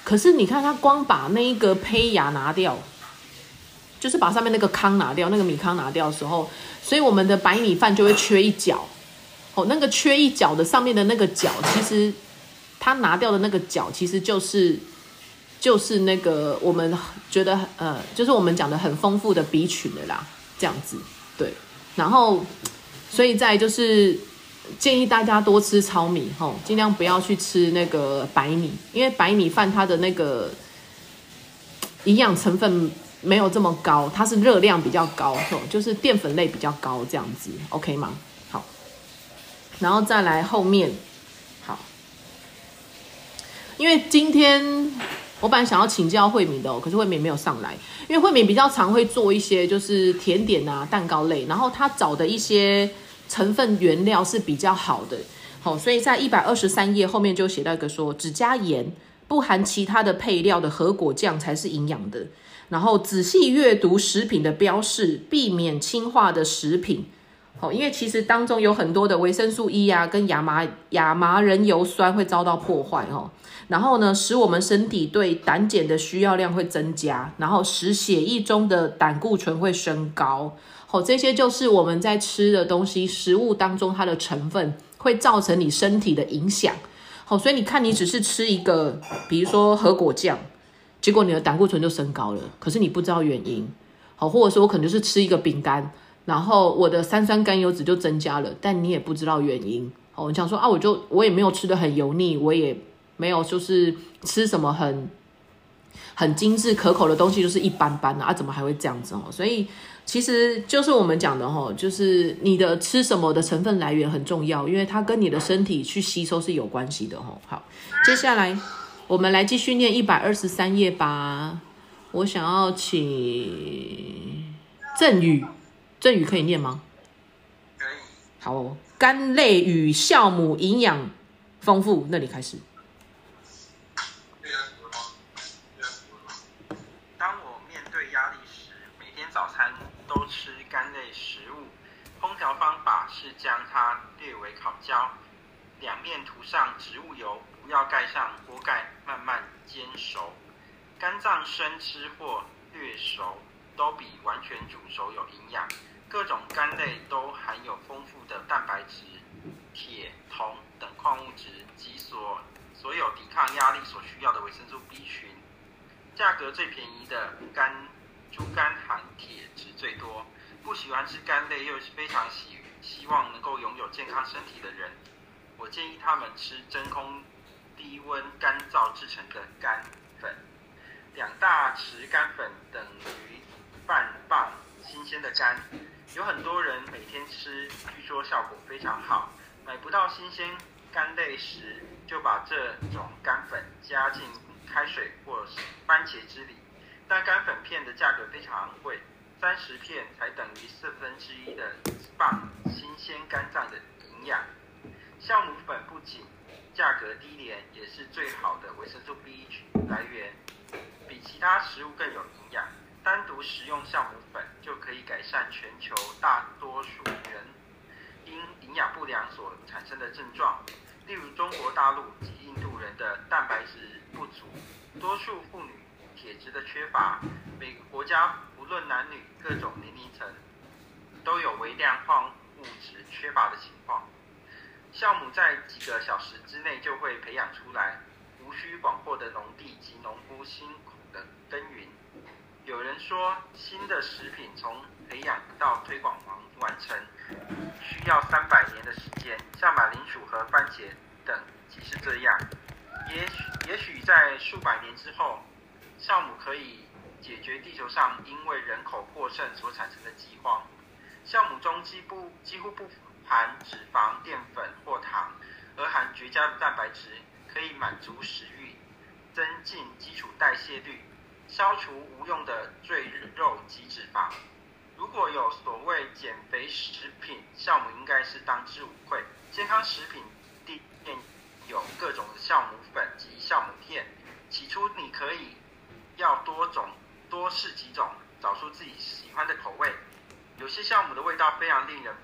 可是你看它光把那一个胚芽拿掉，就是把上面那个糠拿掉，那个米糠拿掉的时候，所以我们的白米饭就会缺一角。哦，那个缺一角的上面的那个角，其实。它拿掉的那个角，其实就是就是那个我们觉得呃，就是我们讲的很丰富的 B 群的啦，这样子对。然后，所以在就是建议大家多吃糙米吼，尽量不要去吃那个白米，因为白米饭它的那个营养成分没有这么高，它是热量比较高吼，就是淀粉类比较高这样子，OK 吗？好，然后再来后面。好因为今天我本来想要请教慧敏的，可是慧敏没有上来，因为慧敏比较常会做一些就是甜点啊、蛋糕类，然后她找的一些成分原料是比较好的，好，所以在一百二十三页后面就写到一个说，只加盐，不含其他的配料的核果酱才是营养的，然后仔细阅读食品的标示，避免氢化的食品。哦，因为其实当中有很多的维生素 E 啊，跟亚麻亚麻仁油酸会遭到破坏哦。然后呢，使我们身体对胆碱的需要量会增加，然后使血液中的胆固醇会升高。哦，这些就是我们在吃的东西、食物当中它的成分会造成你身体的影响。好，所以你看，你只是吃一个，比如说核果酱，结果你的胆固醇就升高了，可是你不知道原因。好，或者说我可能就是吃一个饼干。然后我的三酸甘油脂就增加了，但你也不知道原因哦。你想说啊，我就我也没有吃的很油腻，我也没有就是吃什么很很精致可口的东西，就是一般般的啊，怎么还会这样子哦？所以其实就是我们讲的哈，就是你的吃什么的成分来源很重要，因为它跟你的身体去吸收是有关系的哈。好，接下来我们来继续念一百二十三页吧。我想要请郑宇，郑宇可以念吗？可以。好哦，肝类与酵母营养丰富，那里开始。是将它略为烤焦，两面涂上植物油，不要盖上锅盖，慢慢煎熟。肝脏生吃或略熟，都比完全煮熟有营养。各种肝类都含有丰富的蛋白质、铁、铜等矿物质及所所有抵抗压力所需要的维生素 B 群。价格最便宜的肝猪肝含铁质最多。不喜欢吃肝类又是非常希希望能够拥有健康身体的人，我建议他们吃真空低温干燥制成的干粉。两大匙干粉等于半磅新鲜的干。有很多人每天吃，据说效果非常好。买不到新鲜干类时，就把这种干粉加进开水或是番茄汁里。但干粉片的价格非常昂贵，三十片才等于四分之一的磅新鲜肝脏的营养。酵母粉不仅价格低廉，也是最好的维生素 B 来源，比其他食物更有营养。单独食用酵母粉就可以改善全球大多数人因营养不良所产生的症状，例如中国大陆及印度人的蛋白质不足，多数妇女铁质的缺乏。每个国家不论男女各种年龄层都有微量矿物质缺乏的情况。酵母在几个小时之内就会培养出来，无需广阔的农地及农夫辛苦的耕耘。有人说，新的食品从培养到推广完完成，需要三百年的时间。像马铃薯和番茄等即是这样。也许也许在数百年之后，酵母可以解决地球上因为人口过剩所产生的饥荒。酵母中几乎几乎不含脂肪、淀粉或糖，而含绝佳的蛋白质，可以满足食欲，增进基础代谢率。消除无用的赘肉及脂肪。如果有所谓减肥食品，酵母应该是当之无愧。健康食品店有各种酵母粉及酵母片。起初你可以要多种，多试几种，找出自己喜欢的口味。有些酵母的味道非常令人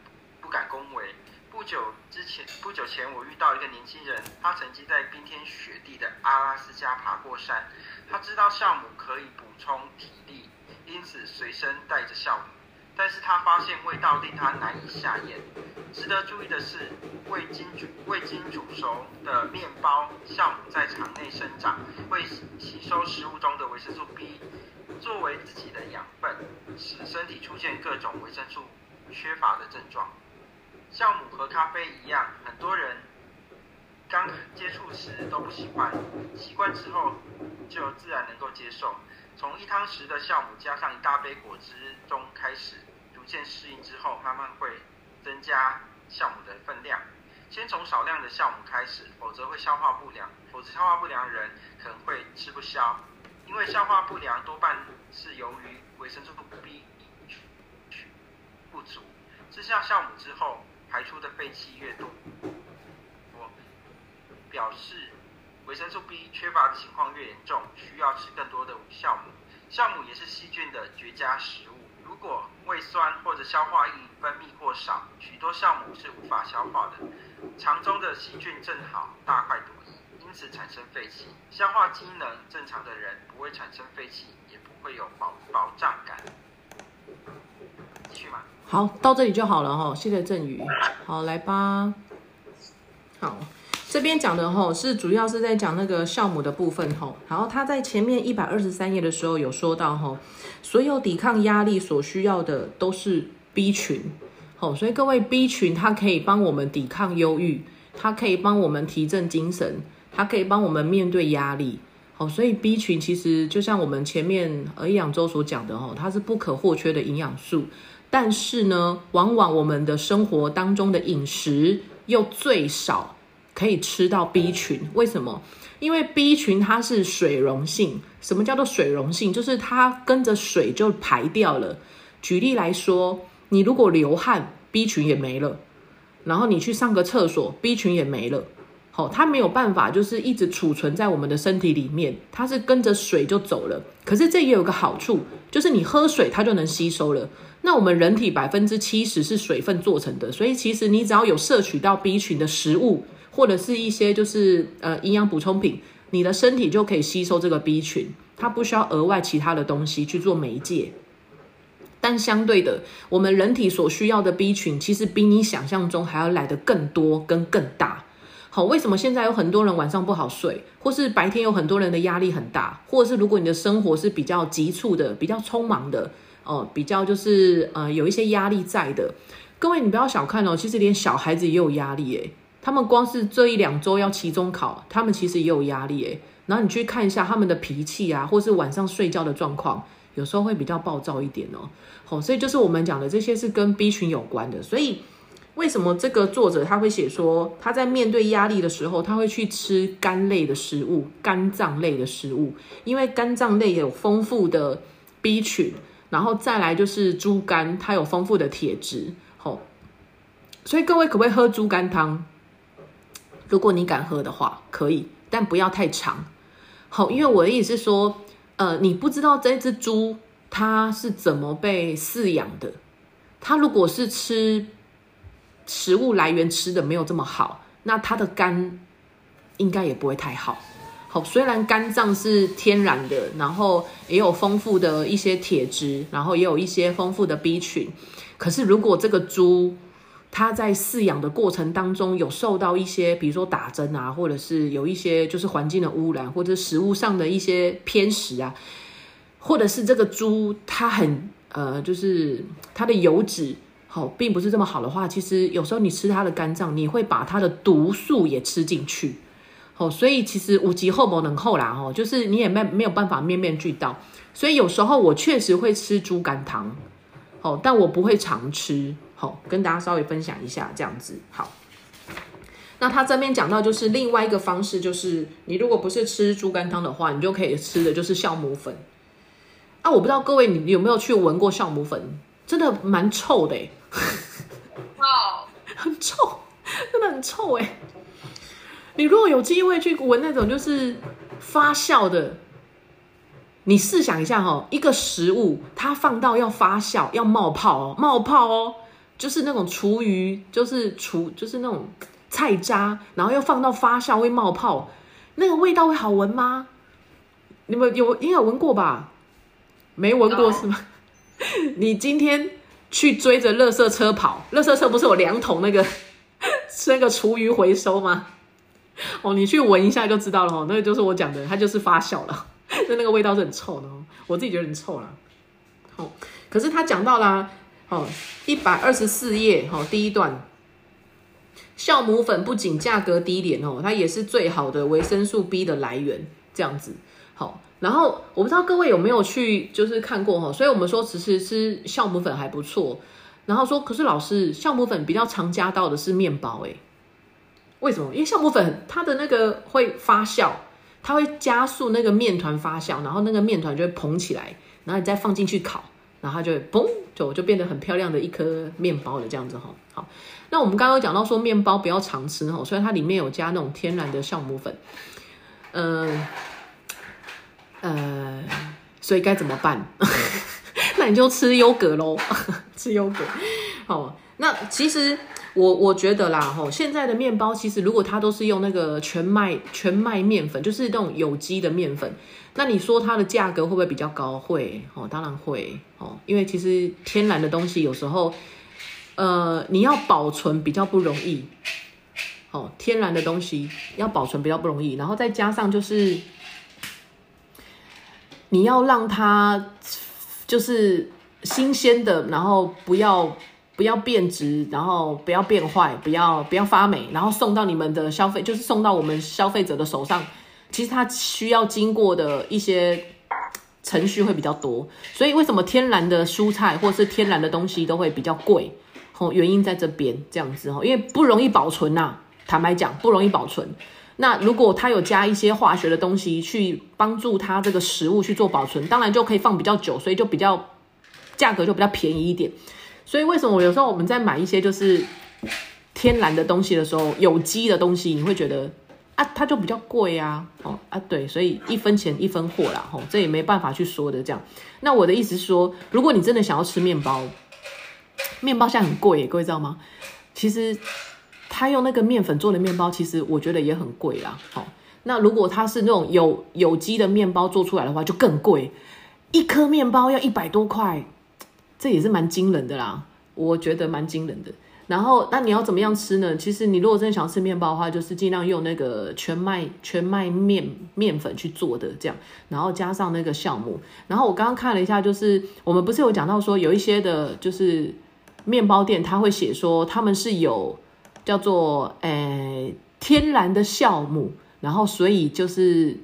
不敢恭维。不久之前，不久前我遇到一个年轻人，他曾经在冰天雪地的阿拉斯加爬过山。他知道酵母可以补充体力，因此随身带着酵母。但是他发现味道令他难以下咽。值得注意的是，未经煮未经煮熟的面包，酵母在肠内生长，会吸收食物中的维生素 B，作为自己的养分，使身体出现各种维生素缺乏的症状。酵母和咖啡一样，很多人刚接触时都不喜欢，习惯之后就自然能够接受。从一汤匙的酵母加上一大杯果汁中开始，逐渐适应之后，慢慢会增加酵母的分量。先从少量的酵母开始，否则会消化不良。否则消化不良人可能会吃不消，因为消化不良多半是由于维生素 B 不足。吃下酵母之后，排出的废气越多，我表示维生素 B 缺乏的情况越严重，需要吃更多的酵母。酵母也是细菌的绝佳食物。如果胃酸或者消化液分泌过少，许多酵母是无法消化的。肠中的细菌正好大快朵颐，因此产生废气。消化机能正常的人不会产生废气，也不会有饱饱胀感。继续吗？好，到这里就好了哈，谢谢振宇。好，来吧。好，这边讲的哈是主要是在讲那个酵母的部分哈。然后他在前面一百二十三页的时候有说到哈，所有抵抗压力所需要的都是 B 群。好，所以各位 B 群它可以帮我们抵抗忧郁，它可以帮我们提振精神，它可以帮我们面对压力。好，所以 B 群其实就像我们前面呃营养周所讲的哦，它是不可或缺的营养素。但是呢，往往我们的生活当中的饮食又最少可以吃到 B 群。为什么？因为 B 群它是水溶性。什么叫做水溶性？就是它跟着水就排掉了。举例来说，你如果流汗，B 群也没了；然后你去上个厕所，B 群也没了。好，它没有办法，就是一直储存在我们的身体里面，它是跟着水就走了。可是这也有个好处，就是你喝水它就能吸收了。那我们人体百分之七十是水分做成的，所以其实你只要有摄取到 B 群的食物，或者是一些就是呃营养补充品，你的身体就可以吸收这个 B 群，它不需要额外其他的东西去做媒介。但相对的，我们人体所需要的 B 群，其实比你想象中还要来的更多跟更大。好，为什么现在有很多人晚上不好睡，或是白天有很多人的压力很大，或者是如果你的生活是比较急促的、比较匆忙的，哦，比较就是呃有一些压力在的，各位你不要小看哦，其实连小孩子也有压力诶，他们光是这一两周要期中考，他们其实也有压力诶。然后你去看一下他们的脾气啊，或是晚上睡觉的状况，有时候会比较暴躁一点哦。好，所以就是我们讲的这些是跟 B 群有关的，所以。为什么这个作者他会写说他在面对压力的时候，他会去吃肝类的食物、肝脏类的食物？因为肝脏类有丰富的 B 群，然后再来就是猪肝，它有丰富的铁质。好，所以各位可不可以喝猪肝汤？如果你敢喝的话，可以，但不要太长。好，因为我的意思是说，呃，你不知道这只猪它是怎么被饲养的，它如果是吃。食物来源吃的没有这么好，那它的肝应该也不会太好。好，虽然肝脏是天然的，然后也有丰富的一些铁质，然后也有一些丰富的 B 群，可是如果这个猪它在饲养的过程当中有受到一些，比如说打针啊，或者是有一些就是环境的污染，或者食物上的一些偏食啊，或者是这个猪它很呃，就是它的油脂。好，并不是这么好的话，其实有时候你吃它的肝脏，你会把它的毒素也吃进去。好，所以其实五级后不能后啦，哦，就是你也没没有办法面面俱到。所以有时候我确实会吃猪肝汤，好，但我不会常吃。好，跟大家稍微分享一下这样子。好，那他这边讲到就是另外一个方式，就是你如果不是吃猪肝汤的话，你就可以吃的就是酵母粉。啊，我不知道各位你有没有去闻过酵母粉，真的蛮臭的 哦，很臭，真的很臭哎！你如果有机会去闻那种就是发酵的，你试想一下哈，一个食物它放到要发酵要冒泡哦，冒泡哦，就是那种厨余，就是厨就是那种菜渣，然后要放到发酵会冒泡，那个味道会好闻吗？你们有应该有闻过吧？没闻过是吗？你今天。去追着垃圾车跑，垃圾车不是有两桶那个 那个厨余回收吗？哦，你去闻一下就知道了哦，那个就是我讲的，它就是发酵了，那那个味道是很臭的哦，我自己觉得很臭了。好，可是他讲到啦，哦，一百二十四页，哦，第一段，酵母粉不仅价格低廉哦，它也是最好的维生素 B 的来源，这样子，好。然后我不知道各位有没有去就是看过哈，所以我们说其实吃酵母粉还不错。然后说，可是老师，酵母粉比较常加到的是面包诶，为什么？因为酵母粉它的那个会发酵，它会加速那个面团发酵，然后那个面团就会膨起来，然后你再放进去烤，然后它就会嘣，就就变得很漂亮的一颗面包的这样子哈。好，那我们刚刚讲到说面包不要常吃哈，虽然它里面有加那种天然的酵母粉，嗯。呃，所以该怎么办？那你就吃优格喽，吃优格。好，那其实我我觉得啦，吼，现在的面包其实如果它都是用那个全麦全麦面粉，就是那种有机的面粉，那你说它的价格会不会比较高？会，哦，当然会，哦，因为其实天然的东西有时候，呃，你要保存比较不容易，哦，天然的东西要保存比较不容易，然后再加上就是。你要让它就是新鲜的，然后不要不要变质，然后不要变坏，不要不要发霉，然后送到你们的消费，就是送到我们消费者的手上。其实它需要经过的一些程序会比较多，所以为什么天然的蔬菜或是天然的东西都会比较贵？哦，原因在这边这样子哦，因为不容易保存呐。坦白讲，不容易保存。那如果它有加一些化学的东西去帮助它这个食物去做保存，当然就可以放比较久，所以就比较价格就比较便宜一点。所以为什么我有时候我们在买一些就是天然的东西的时候，有机的东西，你会觉得？啊，它就比较贵啊，哦啊，对，所以一分钱一分货啦，吼，这也没办法去说的这样。那我的意思是说，如果你真的想要吃面包，面包现在很贵，各位知道吗？其实他用那个面粉做的面包，其实我觉得也很贵啦，好。那如果它是那种有有机的面包做出来的话，就更贵，一颗面包要一百多块，这也是蛮惊人的啦，我觉得蛮惊人的。然后，那你要怎么样吃呢？其实你如果真的想吃面包的话，就是尽量用那个全麦全麦面面粉去做的这样，然后加上那个酵母。然后我刚刚看了一下，就是我们不是有讲到说有一些的，就是面包店他会写说他们是有叫做诶天然的酵母，然后所以就是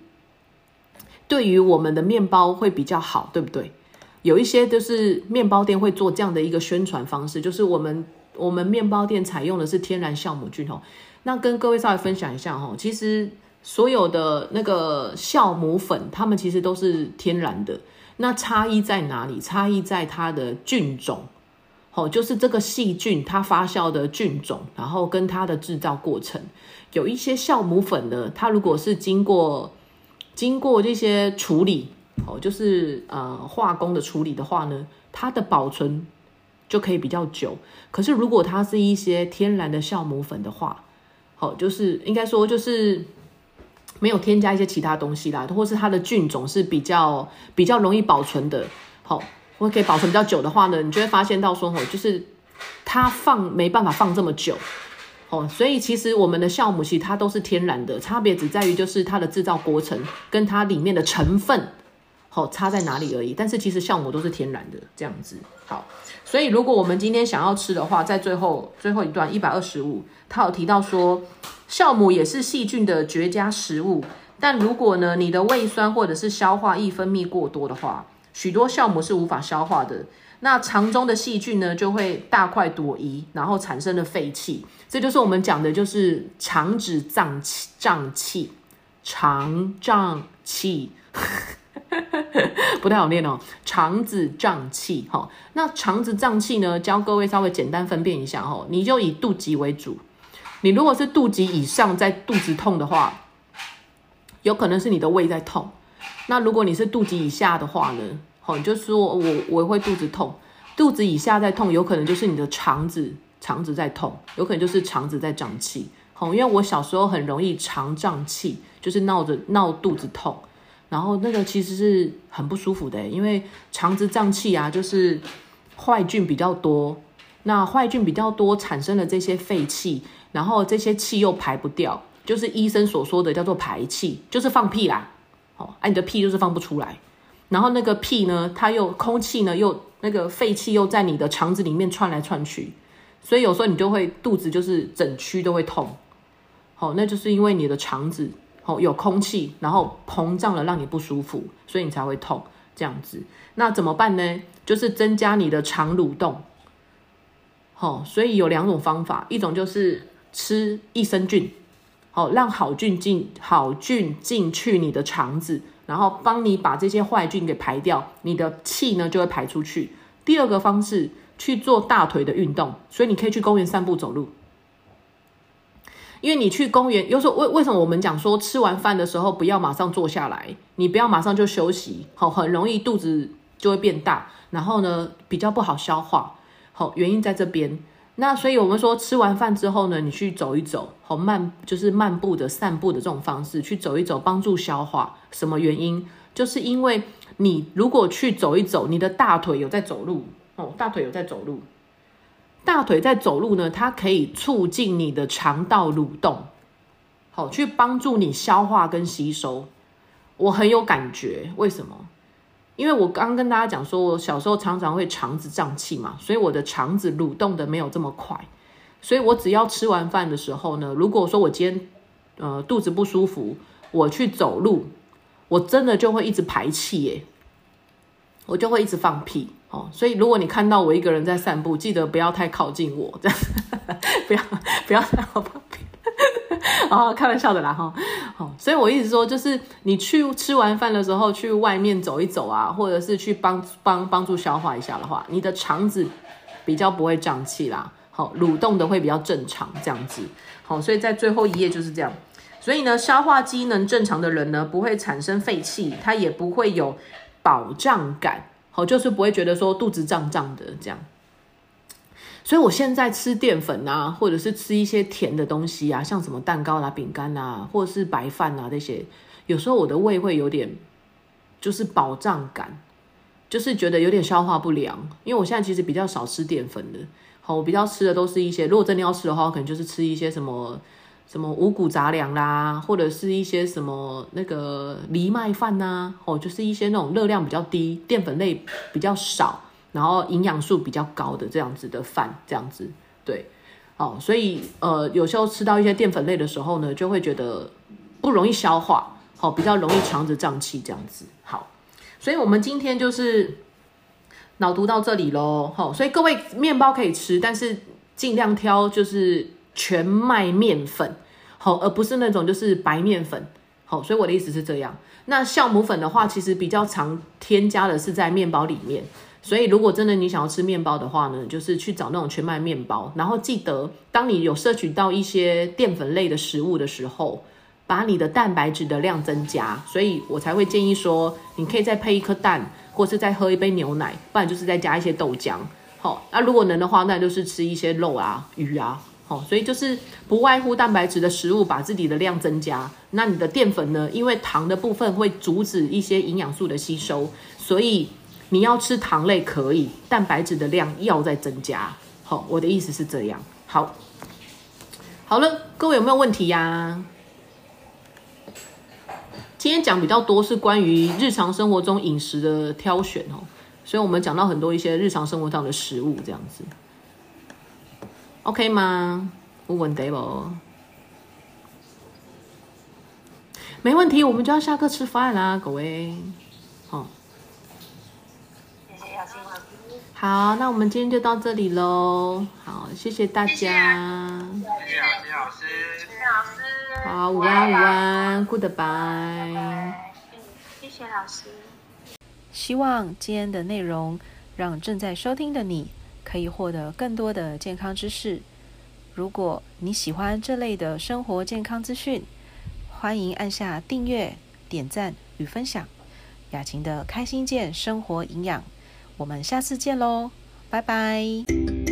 对于我们的面包会比较好，对不对？有一些就是面包店会做这样的一个宣传方式，就是我们。我们面包店采用的是天然酵母菌哦，那跟各位稍微分享一下哈，其实所有的那个酵母粉，它们其实都是天然的。那差异在哪里？差异在它的菌种，哦，就是这个细菌它发酵的菌种，然后跟它的制造过程。有一些酵母粉呢，它如果是经过经过这些处理，哦，就是呃化工的处理的话呢，它的保存。就可以比较久，可是如果它是一些天然的酵母粉的话，好，就是应该说就是没有添加一些其他东西啦，或是它的菌种是比较比较容易保存的，好，或可以保存比较久的话呢，你就会发现到说，吼，就是它放没办法放这么久，哦，所以其实我们的酵母其实它都是天然的，差别只在于就是它的制造过程跟它里面的成分。好，差在哪里而已。但是其实酵母都是天然的，这样子。好，所以如果我们今天想要吃的话，在最后最后一段一百二十五，它有提到说，酵母也是细菌的绝佳食物。但如果呢，你的胃酸或者是消化液分泌过多的话，许多酵母是无法消化的。那肠中的细菌呢，就会大快朵颐，然后产生了废气。这就是我们讲的，就是肠子胀气，胀气，肠胀气。不太好念哦，肠子胀气哈。那肠子胀气呢？教各位稍微简单分辨一下哈。你就以肚脐为主。你如果是肚脐以上在肚子痛的话，有可能是你的胃在痛。那如果你是肚脐以下的话呢？好，你就说我我会肚子痛，肚子以下在痛，有可能就是你的肠子肠子在痛，有可能就是肠子在胀气。好，因为我小时候很容易肠胀气，就是闹着闹肚子痛。然后那个其实是很不舒服的，因为肠子胀气啊，就是坏菌比较多。那坏菌比较多，产生了这些废气，然后这些气又排不掉，就是医生所说的叫做排气，就是放屁啦。哦，哎，你的屁就是放不出来。然后那个屁呢，它又空气呢，又那个废气又在你的肠子里面窜来窜去，所以有时候你就会肚子就是整区都会痛。好，那就是因为你的肠子。哦，有空气，然后膨胀了，让你不舒服，所以你才会痛这样子。那怎么办呢？就是增加你的肠蠕动。好，所以有两种方法，一种就是吃益生菌，好，让好菌进好菌进去你的肠子，然后帮你把这些坏菌给排掉，你的气呢就会排出去。第二个方式去做大腿的运动，所以你可以去公园散步走路。因为你去公园，有时候为为什么我们讲说吃完饭的时候不要马上坐下来，你不要马上就休息，好，很容易肚子就会变大，然后呢比较不好消化，好，原因在这边。那所以我们说吃完饭之后呢，你去走一走，好慢，就是漫步的散步的这种方式去走一走，帮助消化。什么原因？就是因为你如果去走一走，你的大腿有在走路，哦，大腿有在走路。大腿在走路呢，它可以促进你的肠道蠕动，好去帮助你消化跟吸收。我很有感觉，为什么？因为我刚跟大家讲说，我小时候常常会肠子胀气嘛，所以我的肠子蠕动的没有这么快，所以我只要吃完饭的时候呢，如果说我今天呃肚子不舒服，我去走路，我真的就会一直排气耶，我就会一直放屁哦。所以如果你看到我一个人在散步，记得不要太靠近我，这样 不要不要在我放屁。哦，开玩笑的啦哈。好，所以我一直说，就是你去吃完饭的时候去外面走一走啊，或者是去帮帮帮助消化一下的话，你的肠子比较不会胀气啦。好，蠕动的会比较正常这样子。好，所以在最后一页就是这样。所以呢，消化机能正常的人呢，不会产生废气，他也不会有饱胀感。好，就是不会觉得说肚子胀胀的这样。所以我现在吃淀粉啊，或者是吃一些甜的东西啊，像什么蛋糕啦、饼干啊，或者是白饭啊这些，有时候我的胃会有点就是饱胀感，就是觉得有点消化不良。因为我现在其实比较少吃淀粉的，好，我比较吃的都是一些，如果真的要吃的话，可能就是吃一些什么什么五谷杂粮啦，或者是一些什么那个藜麦饭呐，哦，就是一些那种热量比较低、淀粉类比较少。然后营养素比较高的这样子的饭，这样子对，哦，所以呃，有时候吃到一些淀粉类的时候呢，就会觉得不容易消化，好，比较容易肠子胀气这样子。好，所以我们今天就是脑读到这里喽，好，所以各位面包可以吃，但是尽量挑就是全麦面粉，好，而不是那种就是白面粉，好，所以我的意思是这样。那酵母粉的话，其实比较常添加的是在面包里面。所以，如果真的你想要吃面包的话呢，就是去找那种全麦面包。然后记得，当你有摄取到一些淀粉类的食物的时候，把你的蛋白质的量增加。所以我才会建议说，你可以再配一颗蛋，或是再喝一杯牛奶，不然就是再加一些豆浆。好，那如果能的话，那就是吃一些肉啊、鱼啊。好，所以就是不外乎蛋白质的食物，把自己的量增加。那你的淀粉呢？因为糖的部分会阻止一些营养素的吸收，所以。你要吃糖类可以，蛋白质的量要再增加。好，我的意思是这样。好，好了，各位有没有问题呀？今天讲比较多是关于日常生活中饮食的挑选哦，所以我们讲到很多一些日常生活上的食物这样子。OK 吗？不问题不？没问题，我们就要下课吃饭啦，各位。好。好，那我们今天就到这里喽。好，谢谢大家。谢谢老师，谢谢老师。好，午安午安，Goodbye。谢谢老师。希望今天的内容让正在收听的你可以获得更多的健康知识。如果你喜欢这类的生活健康资讯，欢迎按下订阅、点赞与分享。雅琴的开心健生活营养。我们下次见喽，拜拜。